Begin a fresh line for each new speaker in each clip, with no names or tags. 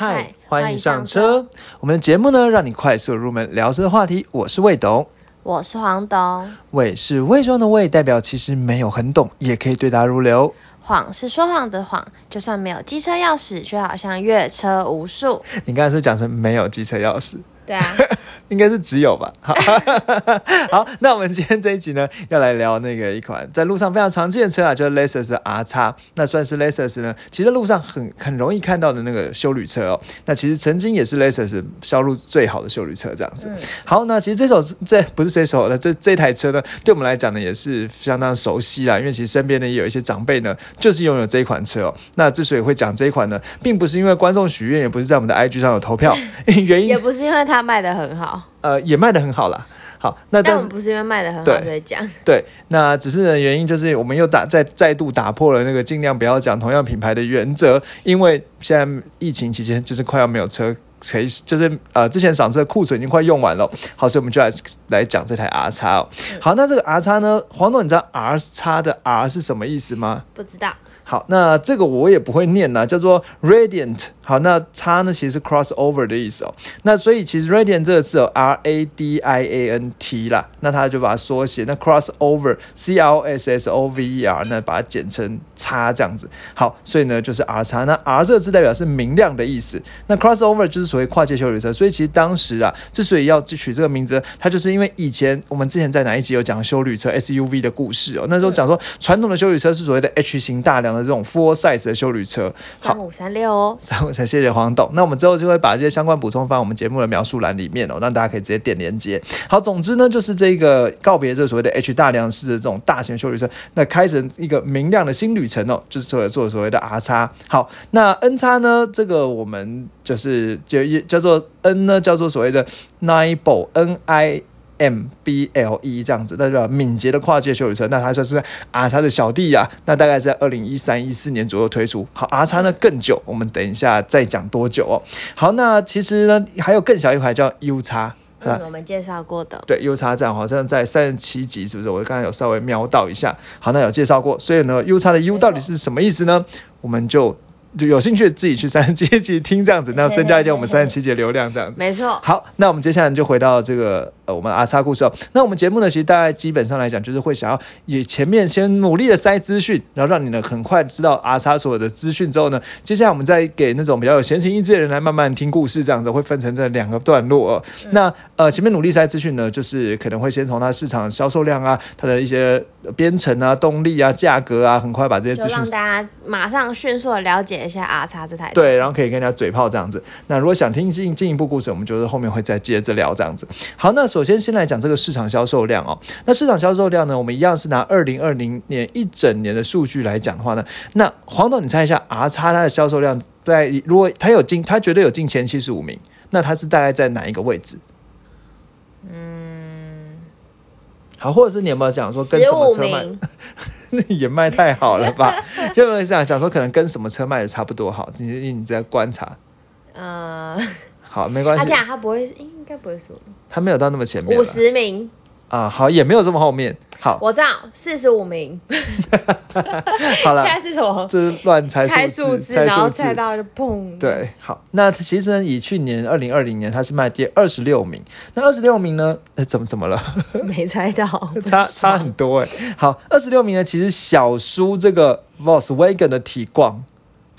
嗨，欢迎上车。我们的节目呢，让你快速入门聊车的话题。我是魏董，
我是黄董。
魏是魏装的魏，代表其实没有很懂，也可以对答如流。
谎是说谎的谎，就算没有机车钥匙，却好像越车无数。
你刚才是讲成没有机车钥匙？
对啊。
应该是只有吧。好，好，那我们今天这一集呢，要来聊那个一款在路上非常常见的车啊，就是 Lexus R 叉。那算是 Lexus 呢，其实路上很很容易看到的那个修旅车哦。那其实曾经也是 Lexus 销路最好的修旅车这样子。好，那其实这首这不是这首的这这台车呢，对我们来讲呢，也是相当熟悉啦。因为其实身边呢也有一些长辈呢，就是拥有这一款车哦。那之所以会讲这一款呢，并不是因为观众许愿，也不是在我们的 IG 上有投票，原因
也不是因为它卖的很好。
呃，也卖的很好啦。好，
那但不是因为卖的很好所以讲。
对，那只是呢，原因就是我们又打再再度打破了那个尽量不要讲同样品牌的原则，因为现在疫情期间就是快要没有车可以，就是呃之前赏车库存已经快用完了。好，所以我们就来来讲这台 R 叉哦。好，那这个 R 叉呢，黄总，你知道 R 叉的 R 是什么意思吗？
不知道。
好，那这个我也不会念呐，叫做 radiant。好，那叉呢其实是 crossover 的意思哦。那所以其实 radiant 这个字有 R A D I A N T 啦，那他就把它缩写，那 crossover C R S S O V E R，那把它简称叉这样子。好，所以呢就是 R 叉。那 R 这个字代表是明亮的意思。那 crossover 就是所谓跨界修理车。所以其实当时啊，之所以要取这个名字，它就是因为以前我们之前在哪一集有讲修理车 S U V 的故事哦。那时候讲说传统的修理车是所谓的 H 型大梁。这种 full size 的修旅车，
三五三六哦，
三五三，谢谢黄董。那我们之后就会把这些相关补充放我们节目的描述栏里面哦，让大家可以直接点连接。好，总之呢，就是这个告别这所谓的 H 大量式的这种大型修旅车，那开始一个明亮的新旅程哦，就是做做所谓的 R 叉。好，那 N 叉呢，这个我们就是就叫做 N 呢，叫做所谓的 Nible，N I。M B L E 这样子，那叫敏捷的跨界修理车，那它算是 R 叉的小弟呀。那大概在二零一三一四年左右推出。好，R 叉呢更久，我们等一下再讲多久哦。好，那其实呢还有更小一排叫 U 叉，
我们介绍过的。
对，U 叉站好像在三十七集，是不是？我刚才有稍微瞄到一下。好，那有介绍过。所以呢，U 叉的 U 到底是什么意思呢？我们就。就有兴趣自己去三十七集听这样子，那增加一点我们三十七集流量这样子。
没错。
好，那我们接下来就回到这个呃我们阿叉故事哦。那我们节目呢，其实大概基本上来讲，就是会想要以前面先努力的塞资讯，然后让你呢很快知道阿叉所有的资讯之后呢，接下来我们再给那种比较有闲情逸致的人来慢慢听故事这样子，会分成这两个段落。那呃前面努力塞资讯呢，就是可能会先从它市场销售量啊，它的一些编程啊、动力啊、价格啊，很快把这些资讯
让大家马上迅速的了解。一下阿叉这台
对，然后可以跟人家嘴炮这样子。那如果想听进进一步故事，我们就是后面会再接着聊这样子。好，那首先先来讲这个市场销售量哦。那市场销售量呢，我们一样是拿二零二零年一整年的数据来讲的话呢，那黄董，你猜一下，R 叉它的销售量在如果它有进，它绝对有进前七十五名，那它是大概在哪一个位置？嗯，好，或者是你有没有讲说跟什么车卖？也卖太好了吧？就想想说，可能跟什么车卖的差不多好。你你在观察，呃，好，没关系。他
这样，他不会，应该不会输。
他没有到那么前面，
五十名。
啊，好，也没有这么后面。好，
我知道四十五名。
好了，
现在是什么？
这是乱猜
猜
数
字，然后猜到就砰。
对，好，那其实呢，以去年二零二零年，他是卖第二十六名。那二十六名呢？怎么怎么了？
没猜到，
差差很多哎。好，二十六名呢，其实小叔这个 Volkswagen 的体光。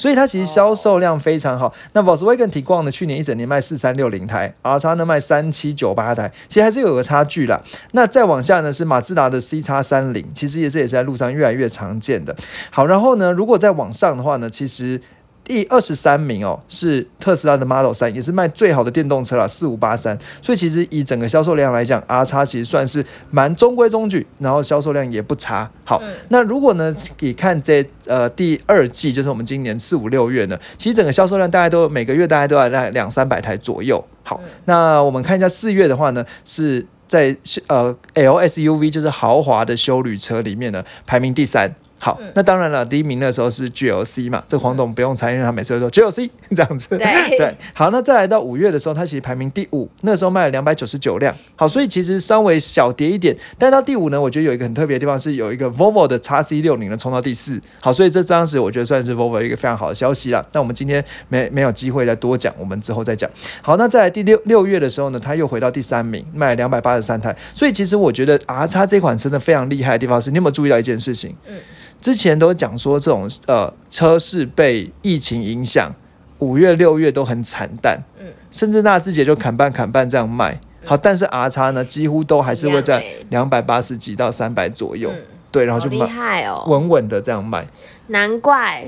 所以它其实销售量非常好。那 Volkswagen 提光呢，去年一整年卖四三六零台，R 叉呢卖三七九八台，其实还是有个差距啦。那再往下呢是马自达的 C 叉三零，其实也这也是在路上越来越常见的。好，然后呢，如果再往上的话呢，其实。第二十三名哦，是特斯拉的 Model 三，也是卖最好的电动车了，四五八三。所以其实以整个销售量来讲，R 叉其实算是蛮中规中矩，然后销售量也不差。好，那如果呢，你看这呃第二季，就是我们今年四五六月呢，其实整个销售量大概都每个月大概都要在两三百台左右。好，那我们看一下四月的话呢，是在呃 LSUV 就是豪华的休旅车里面呢排名第三。好，那当然了，第一名那时候是 GLC 嘛，这黄董不用猜，因为他每次都说 GLC 这样子。
对
对，好，那再来到五月的时候，它其实排名第五，那时候卖了两百九十九辆。好，所以其实稍微小跌一点，但到第五呢，我觉得有一个很特别的地方是有一个 Volvo 的 x C 六零呢冲到第四。好，所以这当时我觉得算是 Volvo 一个非常好的消息啦。那我们今天没没有机会再多讲，我们之后再讲。好，那在第六六月的时候呢，它又回到第三名，卖了两百八十三台。所以其实我觉得 R 叉这款真的非常厉害的地方是，你有没有注意到一件事情？
嗯，
之前都讲说这种呃车市被疫情影响，五月六月都很惨淡，
嗯，
甚至纳智捷就砍半砍半这样卖。好，但是 R 叉呢，几乎都还是会在两百。八十几到三百左右，
嗯。
对，然后就卖
害哦，
稳稳的这样卖，
难怪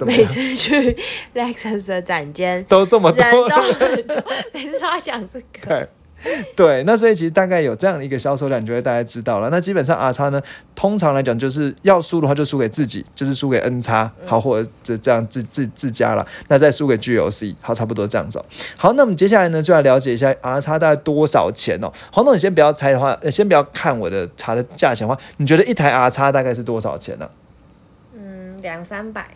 每？次去 Lexus 的展间，
都这么多，
每次都要讲这个。
对。那所以其实大概有这样的一个销售量，你就会大概知道了。那基本上 R 叉呢，通常来讲就是要输的话就输给自己，就是输给 N 叉，好，或者这这样自自自家了，那再输给 GOC，好，差不多这样子哦、好，那我们接下来呢就来了解一下 R 叉大概多少钱哦。黄总，你先不要猜的话，呃先不要看我的查的价钱的话，你觉得一台 R 叉大概是多少钱呢、
嗯，两三百，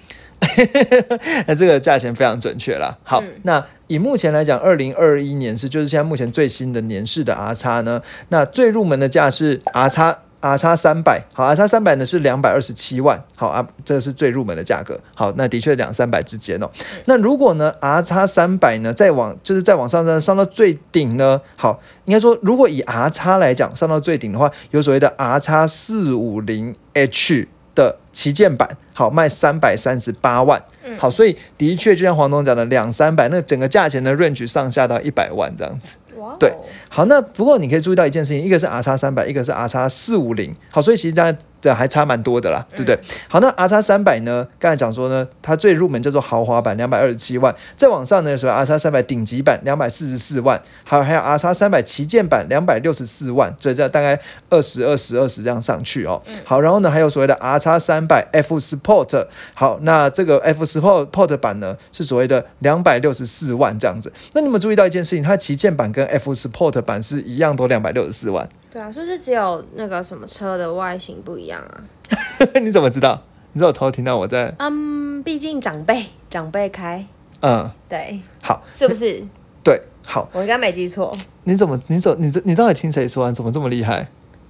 那这个价钱非常准确啦。好，
嗯
那以目前来讲，二零二一年是就是现在目前最新的年式的 R 叉呢，那最入门的价是 R 叉。R 叉三百，好，R 叉三百呢是两百二十七万，好啊，这个是最入门的价格，好，那的确两三百之间哦。那如果呢 R 叉三百呢再往就是再往上上上到最顶呢，好，应该说如果以 R 叉来讲上到最顶的话，有所谓的 R 叉四五零 H 的旗舰版，好卖三百三十八万，好，所以的确就像黄总讲的两三百，那整个价钱的 range 上下到一百万这样子。对。好，那不过你可以注意到一件事情，一个是 R 叉三百，一个是 R 叉四五零，好，所以其实大家这还差蛮多的啦，对不对？好，那 R 叉三百呢，刚才讲说呢，它最入门叫做豪华版，两百二十七万，再往上呢，有所谓 R 叉三百顶级版两百四十四万，还有还有 R 叉三百旗舰版两百六十四万，所以这大概二十二十二十这样上去哦。好，然后呢，还有所谓的 R 叉三百 F Sport，好，那这个 F Sport 版呢是所谓的两百六十四万这样子。那你有没有注意到一件事情？它旗舰版跟 F Sport 版是一样，都两百六十四万。
对啊，是不是只有那个什么车的外形不一样啊？
你怎么知道？你知道我偷听到我在
嗯，毕竟长辈长辈开，
嗯，
对，
好，
是不是？
对，好，
我应该没记错，
你怎么你怎你这你到底听谁说、啊？你怎么这么厉害？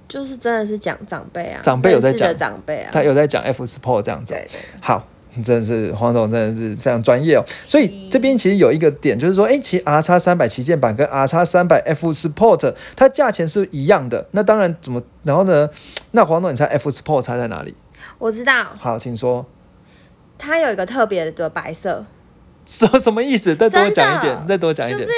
就是真的是讲长辈啊，
长辈有在讲
长辈啊，
他有在讲 F Sport 这样子哦。
对对，
好，真的是黄总，真的是非常专业哦。所以这边其实有一个点，就是说，哎，其实 R 叉三百旗舰版跟 R 叉三百 F Sport 它价钱是一样的。那当然怎么？然后呢？那黄总，你猜 F Sport 差在哪里？
我知道
好，请说。
它有一个特别的白色，
什什么意思？再多讲一点，再多讲一点，
就是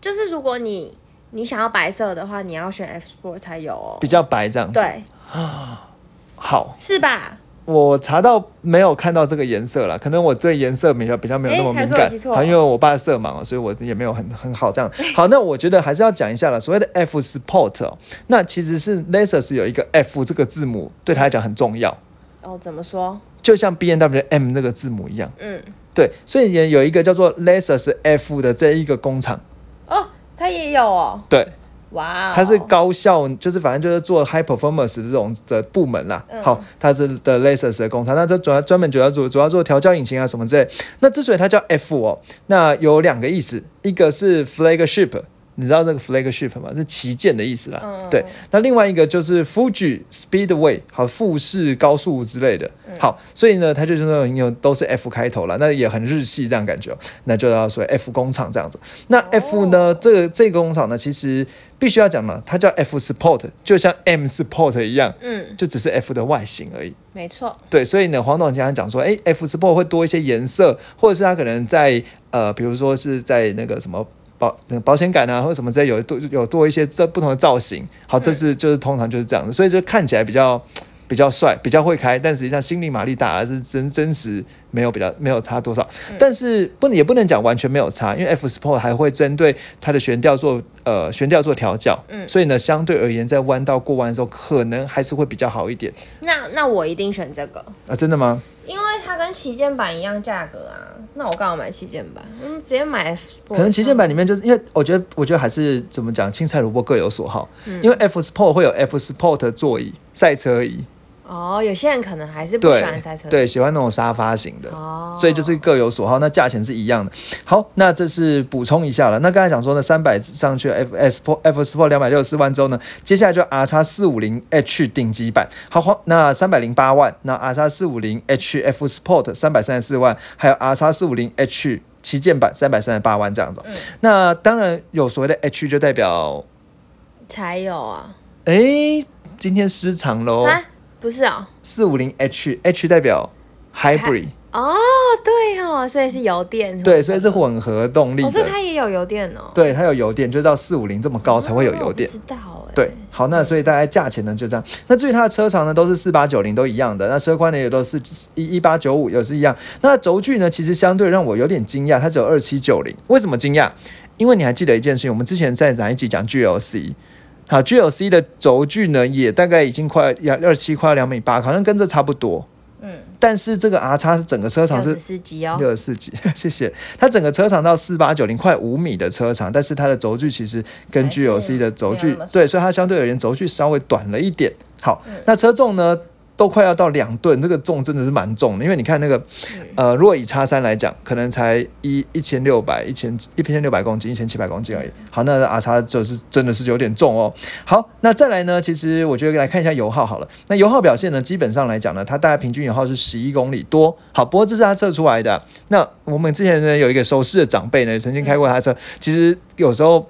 就是如果你你想要白色的话，你要选 F Sport 才有哦
比。较白这样子。，
对啊，
好，
是吧？
我查到没有看到这个颜色了，可能我对颜色比较比较没有那么敏感好，因为我爸色盲哦，所以我也没有很很好这样。好，那我觉得还是要讲一下了。所谓的 F Sport，哦那其实是 LASERS 有一个 F 这个字母，对他来讲很重要，
哦，怎么说？
就像 B N W M 那个字母一样。
嗯，
对，所以也有一个叫做 LASERS F 的这一个工厂，
哦，它也有哦，
对，
哇哦，
它是高效，就是反正就是做 high performance 这种的部门啦。
嗯
好，它是的 Lexus 的工厂，那它主要专门主要做主要做调教引擎啊什么之类。那之所以它叫 F 哦，那有两个意思，一个是 flagship。你知道这个 flagship 吗？是旗舰的意思啦。
嗯
对，那另外一个就是 Fuji Speedway，好，富士高速之类的。
嗯
好，所以呢，它就是那种有都是 F 开头了，那也很日系这样感觉哦。那就要说 F 工厂这样子。那 F 呢，这个这个工厂呢，其实必须要讲呢，它叫 F Sport，就像 M Sport 一样，
嗯，
就只是 F 的外形而已。
没错，
对，所以呢，黄董经常讲说，哎，F Sport 会多一些颜色，或者是它可能在呃，比如说是在那个什么。保那个保险杆啊，或者什么之类有多有多一些这不同的造型，好，这是就是通常就是这样的，所以就看起来比较比较帅，比较会开，但实际上心理马力大，是真真实没有比较没有差多少，但是不能也不能讲完全没有差，因为 F Sport 还会针对它的悬吊做呃悬吊做调教，
嗯。
所以呢，相对而言在弯道过弯的时候，可能还是会比较好一点。
那那我一定选这个，
啊，真的吗？
因为它跟旗舰版一样价格啊。那我干嘛买旗舰版？嗯，直接买
可能旗舰版里面就是因为我觉得，我觉得还是怎么讲，青菜萝卜各有所好。
嗯
因为 F Sport 会有 F Sport 座椅、赛车椅，
哦，有些人可能还是不喜
对
欢赛车，，
对，喜欢那种沙发型的。
哦，
所以就是各有所好，那价钱是一样的。好，那这是补充一下了。那刚才讲说呢，三百上去 F S Pro F Sport 两百六十四万之后呢，接下来就 R 叉四五零 H 顶级版。好，黄那三百零八万，那 R 叉四五零 H F Sport 三百三十四万，还有 R 叉四五零 H 旗舰版三百三十八万这样子。
嗯
那当然有所谓的 H 就代表，
才有啊，
诶，今天失常喽。
啊，不是哦，
四五零 H H 代表 Hybrid，
哦，对哦，所以是油电，
对，所以是混合动力
哦，所以。它也有油电哦，
对，它有油电，就到四五零这么高才会有油电
哦。知道哎，
对，好，那所以大概价钱呢就这样。那至于它的车长呢，都是四八九零，都一样的。那车宽呢也都是一一八九五，也是一样。那轴距呢，其实相对让我有点惊讶，它只有二七九零。为什么惊讶？因为你还记得一件事情，我们之前在哪一集讲 GLC？好，GLC 的轴距呢，也大概已经快要二七，快要两米八，好像跟这差不多。
嗯，
但是这个 R 叉整个车长是
六十四级哦，
六十四级，谢谢。它整个车长到四八九零，快五米的车长，但是它的轴距其实跟 GLC 的轴距对，所以它相对而言轴距稍微短了一点。好，
嗯
那车重呢？都快要到两吨，这个重真的是蛮重的，因为你看那个，
嗯
呃，如果以叉三来讲，可能才一一千六百、一千一千六百公斤、一千七百公斤而已。好，那 R 叉就是真的是有点重哦。好，那再来呢？其实我觉得来看一下油耗好了。那油耗表现呢，基本上来讲呢，它大概平均油耗是十一公里多。好，不过这是他测出来的。那我们之前呢有一个熟识的长辈呢，曾经开过他的车，其实有时候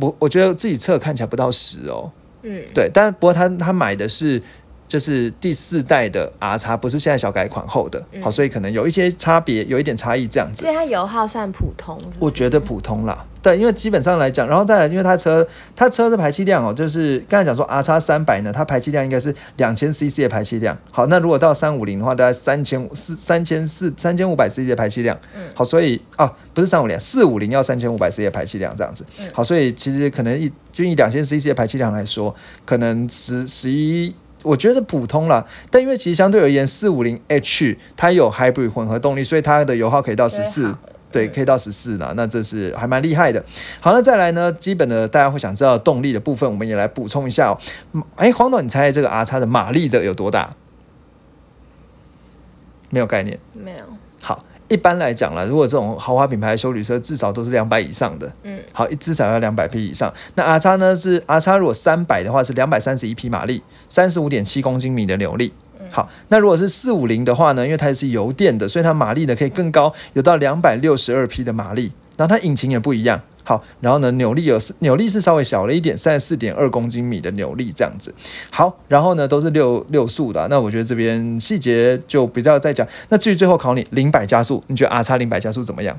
我我觉得自己测看起来不到十哦。
嗯，
对，但不过他他买的是就是第四代的 R 叉，不是现在小改款后的，
嗯
好，所以可能有一些差别，有一点差异这样子
所。以它油耗算普通，是是
我觉得普通啦，对，因为基本上来讲，然后再来，因为它车它车的排气量哦，就是刚才讲说 R 叉三百呢，它排气量应该是两千 CC 的排气量。好，那如果到三五零的话，大概三千四三千四三千五百 CC 的排气量。
嗯
好，所以啊，不是三五零，四五零要三千五百 CC 的排气量这样子。
嗯
好，所以其实可能一就以两千 CC 的排气量来说，可能十十一。我觉得普通啦，但因为其实相对而言，四五零 H 它有 hybrid 混合动力，所以它的油耗可以到十四对，可以到十四啦，那这是还蛮厉害的。好，那再来呢，基本的大家会想知道的动力的部分，我们也来补充一下哦。嗯哎，黄总，你猜这个 R 叉的马力的有多大？没有概念。
没有，
好，一般来讲啦，如果这种豪华品牌的修旅车，至少都是两百以上的。
嗯，
好，至少要两百匹以上。那 R 叉呢是 R 叉，如果三百的话是两百三十一匹马力，三十五点七公斤米的扭力。好，那如果是四五零的话呢，因为它是油电的，所以它马力呢可以更高，有到两百六十二匹的马力。然后它引擎也不一样。好，然后呢，扭力有扭力是稍微小了一点，三十四点二公斤米的扭力这样子。好，然后呢都是六六速的、那我觉得这边细节就不要再讲。那至于最后考你零百加速，你觉得 R 叉零百加速怎么样？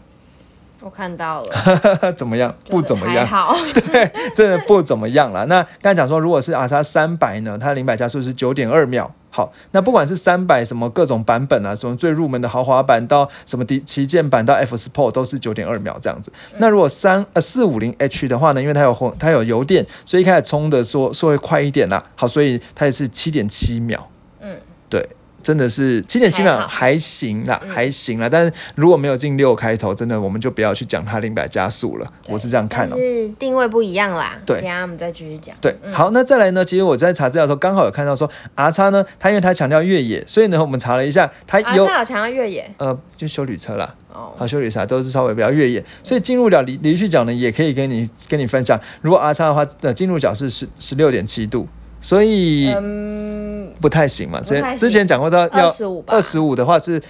我看到了，
怎么样？不怎么样。
好，
对，真的不怎么样啦。那刚才讲说，如果是 R 叉三百呢，它的零百加速是九点二秒。好，那不管是三百什么各种版本啊，从最入门的豪华版到什么旗旗舰版到 F Sport 都是九点二秒这样子。那如果三呃四五零 H 的话呢，因为它有混它有油电，所以一开始充的说说会快一点啦。好，所以它也是七点七秒。
嗯，
对。真的是七点七秒
还
行啦，
嗯
还行啦。但是如果没有进六开头，真的我们就不要去讲它零百加速了。我是这样看哦、
但是定位不一样啦，
对
等下我们再继续讲，
对，好，那再来呢？其实我在查资料的时候，刚好有看到说 R 叉呢，它因为它强调越野，所以呢，我们查了一下，它
啊，
有、
强调越野
呃，就修旅车啦，
哦，
好，修旅车都是稍微比较越野，所以进入角离离去角呢，也可以跟你跟你分享。如果 R 叉的话，呃，进入角是十十六点七度，所以
嗯，
不太行嘛。之前之前讲过到要
25吧
二十五的话是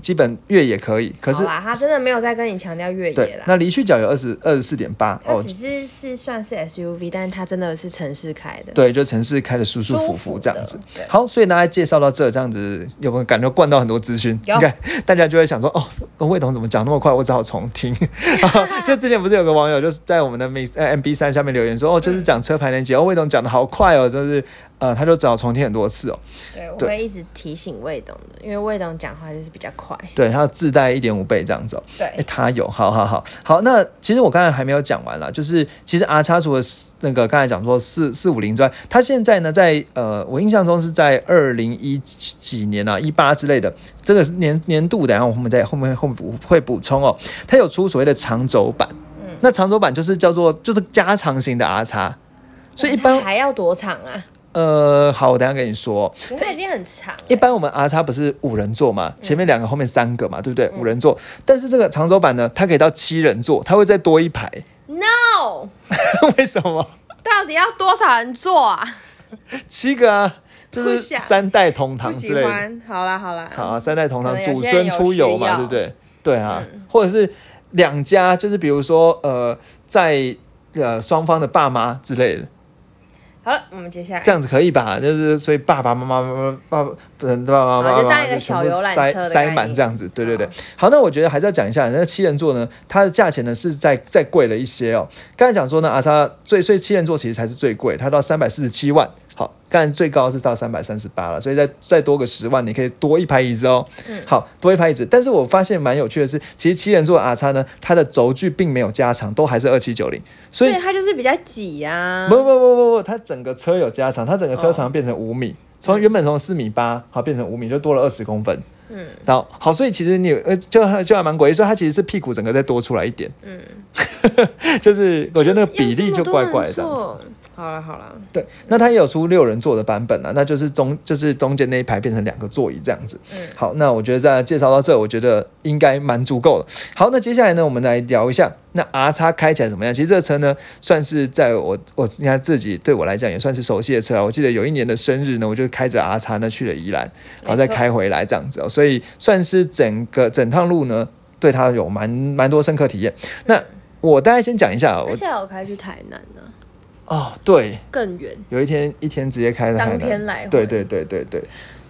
基本越野可以，可是
好啦，他真的没有在跟你强调越野
对，
啦。
那离去角有二十二十四点八哦
它只，是是算是 SUV，但是它真的是城市开的。
对，就城市开的舒舒服
服
这样子。好，所以大家介绍到这，这样子有没有感觉灌到很多资讯？
有
你看大家就会想说，哦，魏董怎么讲那么快？我只好重听。就之前不是有个网友就是在我们的 M 呃 MB 三下面留言说，哦，就是讲车牌年节，哦，魏董讲的好快哦，就是呃，他就只好重听很多次哦。
对，我
对
会一直提醒魏董的，因为魏董讲话就是比较快。
对，他自带一点五倍这样子哦。哎、
对，
他有，好好好好。那其实我刚才还没有讲完啦，就是其实 R 叉除了那个刚才讲说四四五零之外，他现在呢在呃，我印象中是在二零一几年啊，一八之类的，这个年年度的，然后我们在后面后面补会补充哦，他有出所谓的长轴版，
嗯
那长轴版就是叫做就是加长型的 R 叉，所以一般
还要多长啊？
呃，好，我等一下跟你说。
可是它已经很长了。
一般我们 R 叉不是五人座嘛，前面两个，后面三个嘛，对不对？
嗯
五人座，但是这个长轴版呢，它可以到七人座，它会再多一排
，No，
为什么？
到底要多少人坐啊？
七个啊，就是三代同堂之类的。
好啦好啦，
好啊，三代同堂，祖孙出游嘛，对不对？对啊，
嗯
或者是两家，就是比如说呃，在呃双方的爸妈之类的，
好了，我们接下来
这样子可以吧？就是所以爸爸妈妈爸爸爸爸爸妈妈
好就当一个小游览
塞
车的
塞
概念
满这样子，对对对
好。
那我觉得还是要讲一下，那个七人座呢，它的价钱呢是再再贵了一些哦。刚才讲说呢，阿莎最所以七人座其实才是最贵，它到三百四十七万。好，刚才最高是到三百三十八了，所以再再多个十万，你可以多一排椅子哦。
嗯
好多一排椅子，但是我发现蛮有趣的是，其实七人座的 R 叉呢，它的轴距并没有加长，都还是二七九零，所以，
它就是比较挤啊。
不不不不不，它整个车有加长，它整个车长变成五米，从原本从四米八好变成五米，就多了二十公分。
嗯
然后好，所以其实你呃就就还蛮诡异，所以它其实是屁股整个再多出来一点，
嗯，
就是我觉得那个比例就怪怪的这样子。
好了好了，
对，那它也有出六人座的版本啊，那就是中就是中间那一排变成两个座椅这样子。
嗯
好，那我觉得在介绍到这，我觉得应该蛮足够了。好，那接下来呢，我们来聊一下那 R 叉开起来怎么样？其实这个车呢，算是在我我你看自己对我来讲也算是熟悉的车啊。我记得有一年的生日呢，我就开着 R 叉呢去了宜兰，然后再开回来这样子哦，所以算是整个整趟路呢，对它有蛮蛮多深刻体验。那我大概先讲一下哦，
而且我开去台南呢，
我哦对，
更远。
有一天一天直接开到台南
当天来回
对对对对对，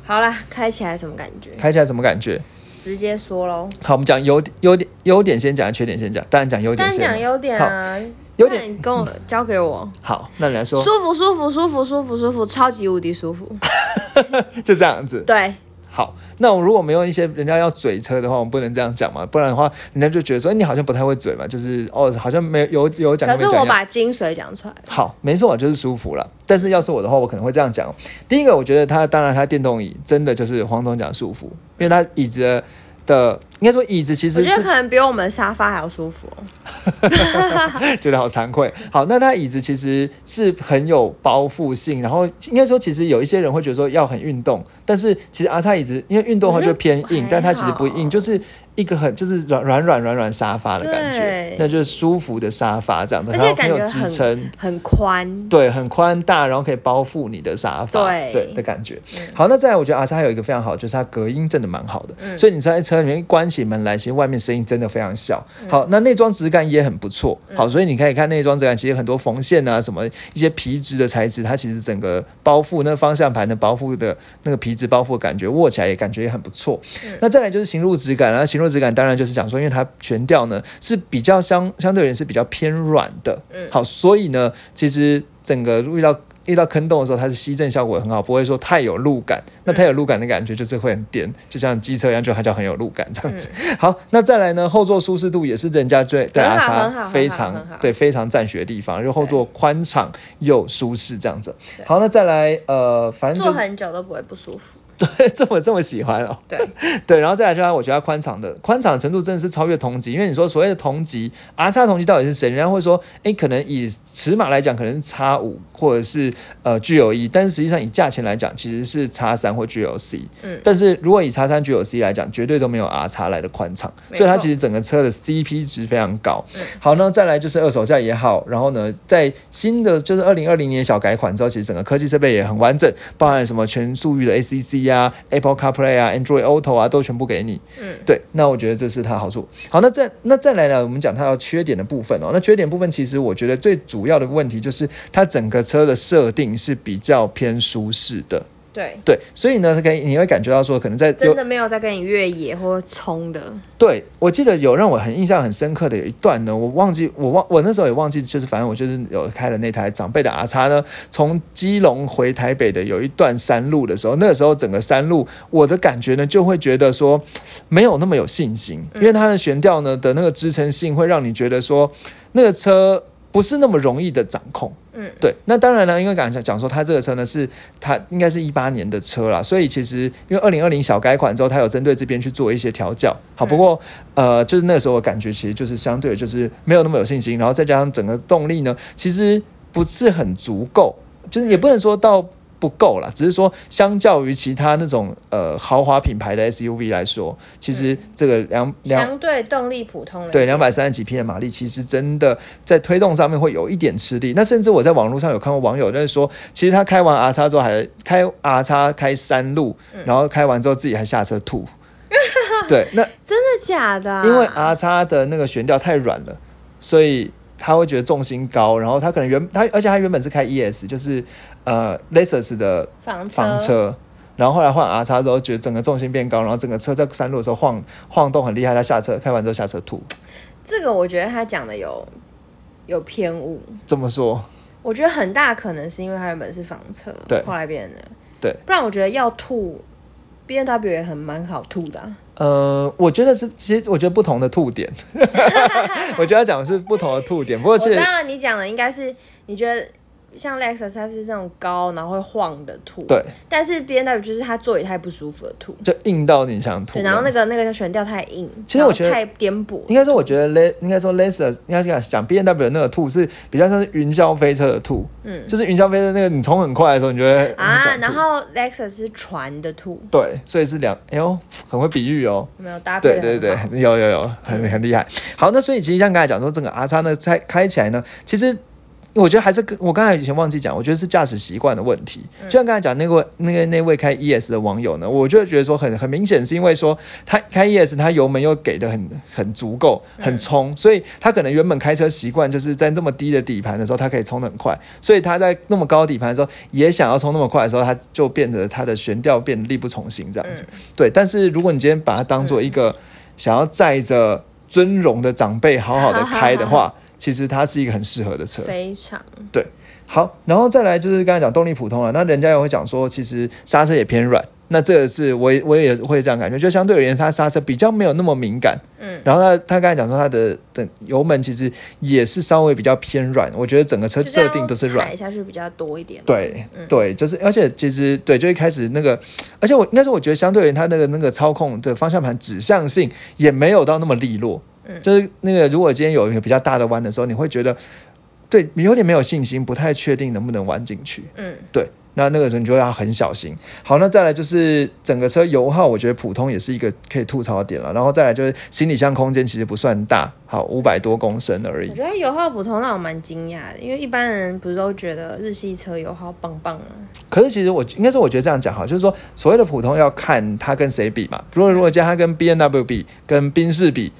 好啦，开起来什么感觉？
开起来什么感觉？
直接说喽。
好，我们讲优点优点优点先讲，缺点先讲。当然讲优点
但
先。
讲优点啊，
优点
那你跟我交给我。
好，那你来说，
舒服舒服舒服舒服舒服，超级无敌舒服。
就这样子。
对，
好，那我如果没有一些人家要嘴车的话，我们不能这样讲嘛，不然的话，人家就觉得说，哎，你好像不太会嘴嘛，就是哦，好像没有有有讲
可是我。把精髓讲出来。
好，没错，就是舒服了。但是要是我的话，我可能会这样讲。第一个，我觉得它当然它电动椅真的就是黄总讲舒服，因为它椅子的的应该说椅子其
我觉得可能比我们沙发还要舒服哦。
觉得好惭愧。好，那它椅子其实是很有包覆性，然后应该说，其实有一些人会觉得说要很运动，但是其实阿叉椅子因为运动的话就偏硬但它其实不硬，就是一个很就是软软软软软沙发的感觉
对，
那就是舒服的沙发这样子，然后很有支撑。
很宽。
对，很宽大，然后可以包覆你的沙发，
对
的感觉。好，那再来，我觉得阿叉有一个非常好，就是它隔音真的蛮好的，
嗯
所以你在车里面关起门来，其实外面声音真的非常小。
嗯
好，那内装质感也很不错。好，所以你可以看内装质感，其实很多缝线啊，什么一些皮质的材质，它其实整个包覆那方向盘的包覆的那个皮质包覆的感觉，握起来也感觉也很不错。那再来就是行路质感，然后行路质感当然就是讲说，因为它悬吊呢是比较相相对而言是比较偏软的。
嗯
好，所以呢，其实整个遇到遇到坑洞的时候，它是吸震效果很好，不会说太有路感。那太有路感的感觉就是会很颠，就像机车一样，就它叫很有路感这样子。好，那再来呢，后座舒适度也是人家最对
很
阿叉非常对非常赞许的地方，就后座宽敞又舒适这样子。好，那再来呃，反正
坐很久都不会不舒服。
对这么这么喜欢哦。
对，
对，然后再来就是我觉得它宽敞的宽敞的程度真的是超越同级，因为你说所谓的同级 R 叉同级到底是谁？人家会说，哎，可能以尺码来讲，可能是叉五或者是呃 G 有一，但是实际上以价钱来讲，其实是叉三或 G 有 C。
嗯
但是如果以叉三 G 有 C 来讲，绝对都没有 R 叉来的宽敞，所以它其实整个车的 CP 值非常高。
嗯
好，那再来就是二手价也好，然后呢，在新的就是二零二零年小改款之后，其实整个科技设备也很完整，包含什么全速域的 ACC 啊、Apple CarPlay 啊、Android Auto 啊，都全部给你。
嗯，
对，那我觉得这是它的好处。好，那再那再来呢，我们讲它的缺点的部分哦。那缺点部分其实我觉得最主要的问题就是它整个车的设定是比较偏舒适的。
对，
对，所以呢，可以你会感觉到说，可能在
真的没有在跟你越野或冲的。
对，我记得有让我很印象很深刻的有一段呢，我忘记我忘我那时候也忘记，就是反正我就是有开了那台长辈的 R 叉呢，从基隆回台北的有一段山路的时候，那个时候整个山路我的感觉呢就会觉得说没有那么有信心，因为它的悬吊呢的那个支撑性会让你觉得说那个车不是那么容易的掌控。
嗯，
对，那当然了，因为刚才讲说，它这个车呢是它应该是一八年的车啦，所以其实因为二零二零小改款之后，它有针对这边去做一些调教。好，不过、呃，就是那个时候我感觉其实就是相对就是没有那么有信心，然后再加上整个动力呢，其实不是很足够，就是也不能说到。不够啦，只是说相较于其他那种呃豪华品牌的 SUV 来说，其实这个两两
相对动力普通
对，两百三十几匹的马力，其实真的在推动上面会有一点吃力。那甚至我在网络上有看过网友在说，其实他开完 R 叉之后还开 R 叉开山路，
嗯
然后开完之后自己还下车吐。对，那
真的假的啊、
因为 R 叉的那个悬吊太软了，所以他会觉得重心高，然后他可能原他而且他原本是开 ES，就是呃 Lexus 的
房车
房车。然后后来换 R 叉之后，觉得整个重心变高，然后整个车在山路的时候晃晃动很厉害。他下车开完之后下车吐，
这个我觉得他讲的有有偏误。
怎么说
我觉得很大可能是因为他原本是房车，
对
后来变的，
对，
不然我觉得要吐，B N W 也很蛮好吐的啊、
呃，我觉得是，其实我觉得不同的吐点，我觉得要讲的是不同的吐点。不过
我
其实
知道你讲的应该是你觉得像 Lexus 它是这种高然后会晃的吐，
对，
但是 B N W 就是它座椅太不舒服的吐，
就硬到你想吐
对，。然后那个那个悬吊太硬，
其实我觉得
太颠簸，
应该说，我觉得 Le 应该说 Lexus 应该讲讲 B N W 的那个吐是比较像是云霄飞车的吐，
嗯
就是云霄飞车那个你冲很快的时候，你觉得
啊，然后 Lexus 是船的吐，
对，所以是两，哎呦，很会比喻哦。
有没有搭配
对对对，有有有，很很厉害。好，那所以其实像刚才讲说，整个 R 叉呢，在开起来呢，其实我觉得还是跟我刚才以前忘记讲，我觉得是驾驶习惯的问题。就像刚才讲那位那个那位开 ES 的网友呢，我就觉得说很很明显是因为说他开 ES，他油门又给的很很足够，很冲，所以他可能原本开车习惯就是在那么低的底盘的时候，他可以冲得很快，所以他在那么高的底盘的时候也想要冲那么快的时候，他就变得他的悬吊变得力不从心这样子。对，但是如果你今天把它当做一个想要载着尊荣的长辈好好的开的话，其实它是一个很适合的车。
非常对
好，然后再来就是刚才讲动力普通了，那人家也会讲说，其实刹车也偏软。那这个是我也我也会这样感觉，就相对而言，它刹车比较没有那么敏感。
嗯，
然后他他刚才讲说，它的的油门其实也是稍微比较偏软，我觉得整个车设定都是软
踩。下去比较多一点，
对、对，就是而且其实对，就一开始那个，而且我应该说，我觉得相对而言，它那个那个操控的方向盘指向性也没有到那么利落。
嗯
就是那个如果今天有一个比较大的弯的时候，你会觉得对你有点没有信心，不太确定能不能弯进去。
嗯，
对，那那个时候你就要很小心。好，那再来就是整个车油耗，我觉得普通也是一个可以吐槽的点了。然后再来就是行李箱空间其实不算大，好五百多公升而已
我。觉得油耗普通让我蛮惊讶的，因为一般人不是都觉得日系车油耗棒棒啊，
可是其实我应该说，我觉得这样讲哈，就是说所谓的普通要看它跟谁比嘛。如果如果加它跟 B N W 比，跟宾士比，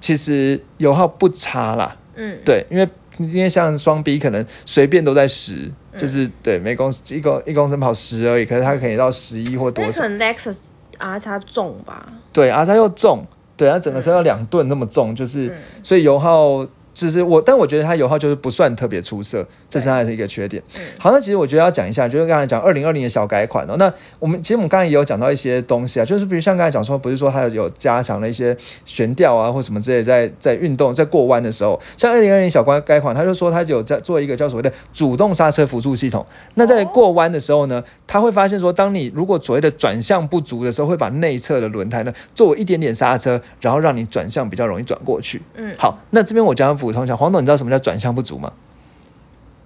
其实油耗不差啦。
嗯，
对，因为因为像双 B 可能随便都在十、就是对每公一公一公升跑十而已，可是它可以到十一或多
可。能 Lexus R 叉重吧，
对，，R 叉又重，对，它整个车要两吨那么重，就是、
嗯
所以油耗。就是我，但我觉得它油耗就是不算特别出色，这是它的一个缺点。
嗯
好，那其实我觉得要讲一下，就是刚才讲二零二零的小改款哦。那我们其实我们刚才也有讲到一些东西啊，就是比如像刚才讲说，不是说它有加强了一些悬吊啊或什么之类，在在运动在过弯的时候，像二零二零小改改款，它就说它有在做一个叫所谓的主动刹车辅助系统。那在过弯的时候呢，它会发现说，当你如果所谓的转向不足的时候，会把内侧的轮胎呢作为一点点刹车，然后让你转向比较容易转过去。
嗯，
好，那这边我讲要补充一下，黄董，你知道什么叫转向不足吗？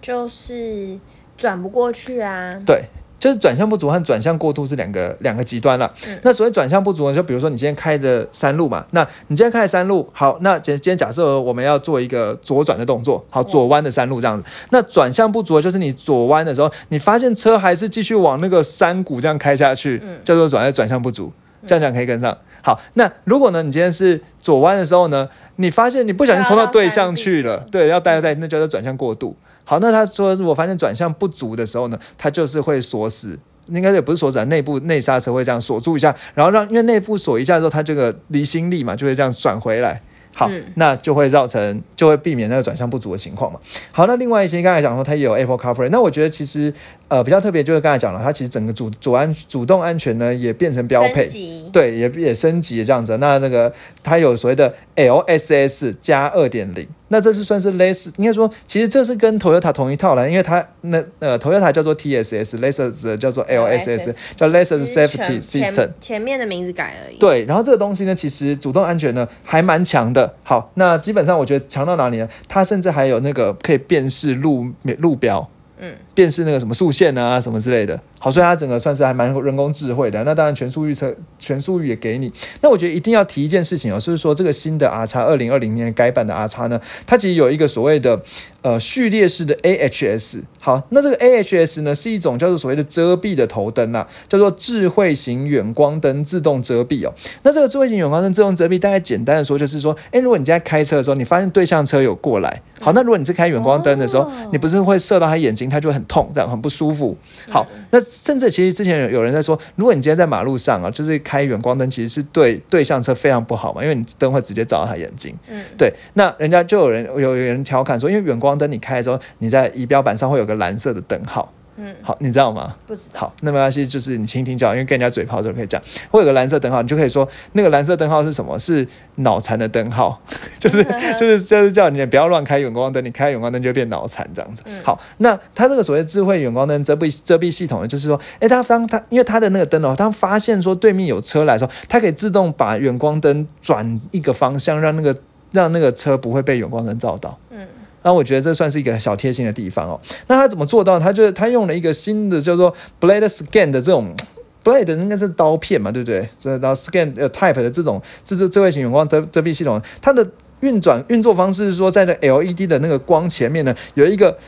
就是转不过去啊，
对，就是转向不足和转向过度是两个两个极端了。
嗯
那所谓转向不足呢，就比如说你今天开着山路嘛，那你今天开山路，好，那今今天假设我们要做一个左转的动作，好，左弯的山路这样子，那转向不足的就是你左弯的时候，你发现车还是继续往那个山谷这样开下去，
嗯
叫做转转向不足。这样讲可以跟上。好，那如果呢，你今天是左弯的时候呢，你发现你不小心冲到对向去了，对，要带带，那叫做转向过度。好，那他说如果发现转向不足的时候呢，它就是会锁死。应该也不是锁死啊，内部内刹车会这样锁住一下，然后让因为内部锁一下之后，它这个离心力嘛就会这样转回来。好，
嗯
那就会造成就会避免那个转向不足的情况嘛。好，那另外一些刚才讲说它也有 Apple CarPlay，那我觉得其实呃比较特别就是刚才讲了，它其实整个主主安主动安全呢也变成标配对，也也升级这样子。那那个它有所谓的 LSS 加二点零，那这是算是类似，应该说其实这是跟 Toyota 同一套了，因为它那呃 Toyota 叫做 TSS，Lexus 叫做
LSS，LSS
叫
是
Safety System
前。前面的名字改而已，
对，然后这个东西呢，其实主动安全呢还蛮强的。好，那基本上我觉得强到哪里呢？它甚至还有那个可以辨识路路标。
嗯，
辨识那个什么竖线啊什么之类的。好，所以它整个算是还蛮人工智慧的。那当然全数预测、全数域也给你。那我觉得一定要提一件事情哦，就是说这个新的 R 叉二零二零年改版的 R 叉呢，它其实有一个所谓的呃序列式的 AHS。好，那这个 AHS 呢是一种叫做所谓的遮蔽的头灯啊，叫做智慧型远光灯自动遮蔽哦。那这个智慧型远光灯自动遮蔽，大概简单的说就是说，诶，如果你在开车的时候，你发现对向车有过来，好，那如果你是开远光灯的时候，你不是会射到他眼睛，他就很痛，这样很不舒服。好，那甚至其实之前有有人在说，如果你今天在马路上啊，就是开远光灯，其实是对对向车非常不好嘛，因为你灯会直接照到他眼睛。
嗯，
对，那人家就有人有有人调侃说，因为远光灯你开的时候，你在仪表板上会有个蓝色的灯号。
嗯，
好，你知道吗？
不知道。
好，那没关系，就是你倾听就好，因为跟人家嘴炮就可以讲。会有个蓝色灯号，你就可以说那个蓝色灯号是什么？是脑残的灯号，就是 就是就是叫你不要乱开远光灯，你开远光灯就会变脑残这样子。好，那它这个所谓智慧远光灯遮蔽遮蔽系统呢，就是说，哎，它当它因为它的那个灯哦，它发现说对面有车来的时候，它可以自动把远光灯转一个方向，让那个让那个车不会被远光灯照到。
嗯。
那我觉得这算是一个小贴心的地方哦。那他怎么做到？他就是他用了一个新的叫做 Blade Scan 的这种 Blade 应该是刀片嘛，对不对？这刀 Scan 呃 Type 的这种这这智慧型远光遮遮蔽系统，它的运转运作方式是说，在那 LED 的那个光前面呢，有一个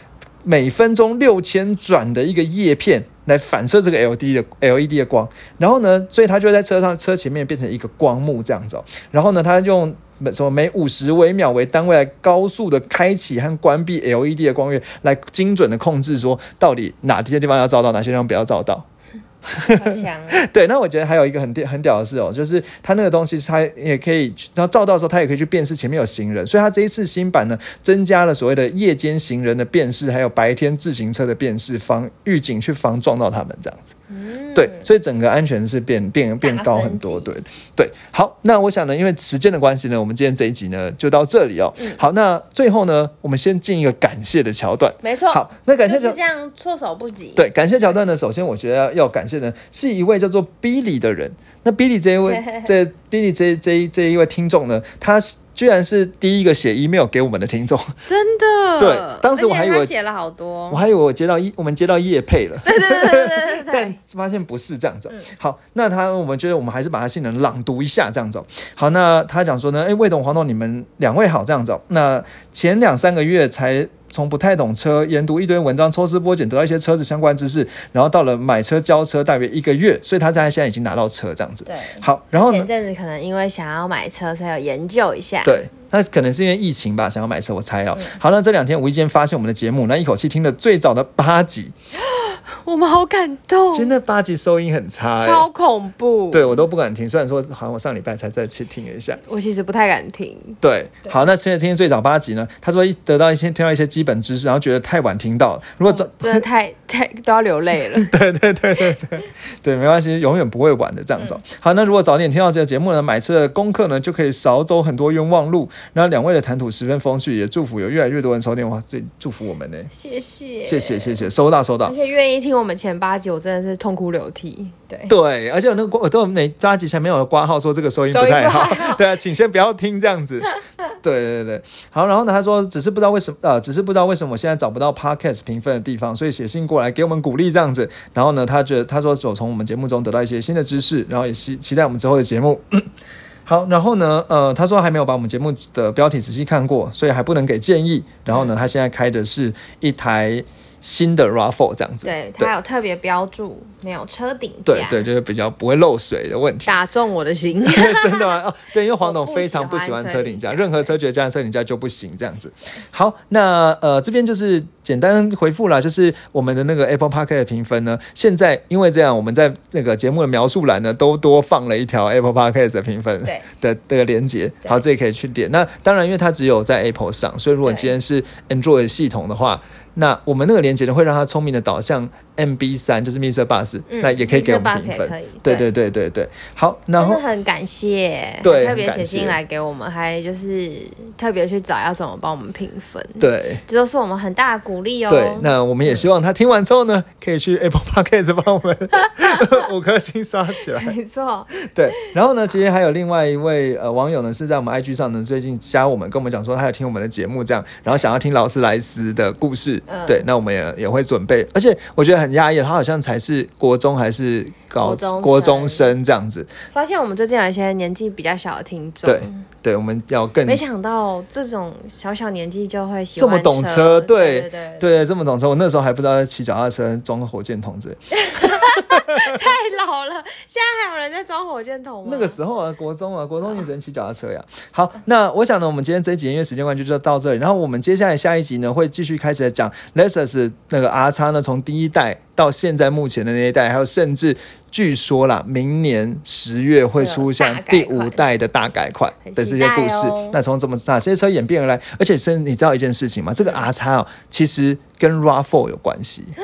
每分钟六千转的一个叶片来反射这个 L D 的 LED 的光，然后呢，所以它就在车上车前面变成一个光幕这样子。然后呢，它用什么每五十微秒为单位来高速的开启和关闭 LED 的光源，来精准的控制说到底哪些地方要照到，哪些地方不要照到。
好强！
对，那我觉得还有一个很屌很屌的事哦，就是它那个东西，它也可以，然后照到的时候，它也可以去辨识前面有行人，所以它这一次新版呢，增加了所谓的夜间行人的辨识，还有白天自行车的辨识，防预警去防撞到他们这样子。
嗯，
对，所以整个安全是变变变高很多。对对，好，那我想呢，因为时间的关系呢，我们今天这一集呢就到这里哦。好，那最后呢，我们先进一个感谢的桥段。
没错。
好，那感谢
就是这样措手不及。
对，感谢桥段呢，首先我觉得要感谢的是一位叫做 Billy 的人。那 Billy 这一位，这 Billy 这这这一位听众呢，他居然是第一个写 email 给我们的听众。
真的？
对，当时我还以为
写了好多，
我还以为我接到一我们接到叶配了。
对对对对对对。
但发现不是这样子。好，那他我们觉得我们还是把他性能朗读一下这样子。好，那他讲说呢，哎，魏董、黄董，你们两位好这样子。那前两三个月才。从不太懂车，研读一堆文章，抽丝剥茧，得到一些车子相关知识，然后到了买车交车，大约一个月，所以他在现在已经拿到车这样子。
对，
好，然后
前阵子可能因为想要买车，所以有研究一下。
对，那可能是因为疫情吧，想要买车，我猜哦。好，那这两天无意间发现我们的节目，那一口气听了最早的八集。
我们好感动，
其实那八集收音很差，
超恐怖。
对我都不敢听，虽然说好像我上礼拜才再去听了一下，
我其实不太敢听。
对，好，那现在听最早八集呢？他说一得到一些听到一些基本知识，然后觉得太晚听到了，如果早
真的太太都要流泪了。
对对对对对对，没关系，永远不会晚的这样子。好，那如果早点听到这个节目呢，买车的功课呢就可以少走很多冤枉路。然后两位的谈吐十分风趣，也祝福有越来越多人收听哇，最祝福我们呢。
谢谢
谢谢谢谢，收到收到，
而且愿意听。我们前八集我真的是痛哭流涕，对
对，而且有那个我都每八集前面有挂号说这个收音不太好，对啊，请先不要听这样子。对对对好，然后呢，他说只是不知道为什么呃，只是不知道为什么我现在找不到 podcast 评分的地方，所以写信过来给我们鼓励这样子。然后呢，他觉得他说有从我们节目中得到一些新的知识，然后也期期待我们之后的节目。好，然后呢，呃，他说还没有把我们节目的标题仔细看过，所以还不能给建议。然后呢，他现在开的是一台。新的 raffle 这样子，
对，它有特别标注，没有车顶架，
对对，就是比较不会漏水的问题，
打中我的心，
真的吗？哦，对，因为黄董非常不喜欢车顶架，任何车觉得加上车顶架就不行，这样子。好，那呃这边就是简单回复了，就是我们的那个 Apple Park 的评分呢，现在因为这样，我们在那个节目的描述栏呢都多放了一条 Apple Park 的评分 的的连接，好，这也可以去点。那当然，因为它只有在 Apple 上，所以如果今天是 Android 系统的话。那我们那个连接呢，会让他聪明的导向 MB 三，就是 Mr. Bus，、
嗯
那也可以给我们评分。对
对
对对对对，好，然后
很感谢，
对
特别写信来给我们，还就是特别去找要怎么帮我们评分，，
对。
这都是我们很大的鼓励哦。
对，那我们也希望他听完之后呢，可以去 Apple Podcast 帮我们 五颗星刷起来。
没错，
对，然后呢，其实还有另外一位呃网友呢，是在我们 IG 上呢，最近加我们，跟我们讲说他有听我们的节目，这样，然后想要听劳斯莱斯的故事。
嗯
对，那我们也也会准备，而且我觉得很压抑，他好像才是国中还是高
国中生
国中生这样子。
发现我们最近有一些年纪比较小的听众，
对，对，我们要更
没想到这种小小年纪就会喜欢
这么懂车，
对
对
对，
对，这么懂车。我那时候还不知道骑脚踏车装个火箭筒之类。
太老了。现在还有人在装火箭筒吗？
那个时候啊，国中啊，国中你只能骑脚踏车呀。好，那我想呢，我们今天这一集因为时间关系就到这里，然后我们接下来下一集呢会继续开始讲 Lexus 那个 R 叉呢，从第一代到现在目前的那一代，还有甚至据说啦，明年十月会出现第五代的大改款的这些故事。那从怎么哪些车演变而来，而且是你知道一件事情吗？这个 R 叉哦，其实跟 RAV4 有关系。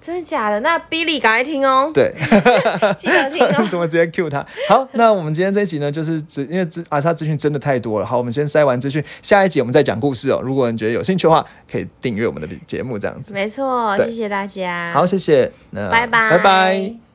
真的假的？那 Billy 赶快听哦，
对。
记得听哦。
怎么直接 Q 他？好，那我们今天这一集呢，就是只因为资阿叉资讯真的太多了。好，我们先筛完资讯，下一集我们再讲故事哦。如果你觉得有兴趣的话，可以订阅我们的节目这样子。
没错，谢谢大家。
好，谢谢谢，那
拜拜，
拜拜。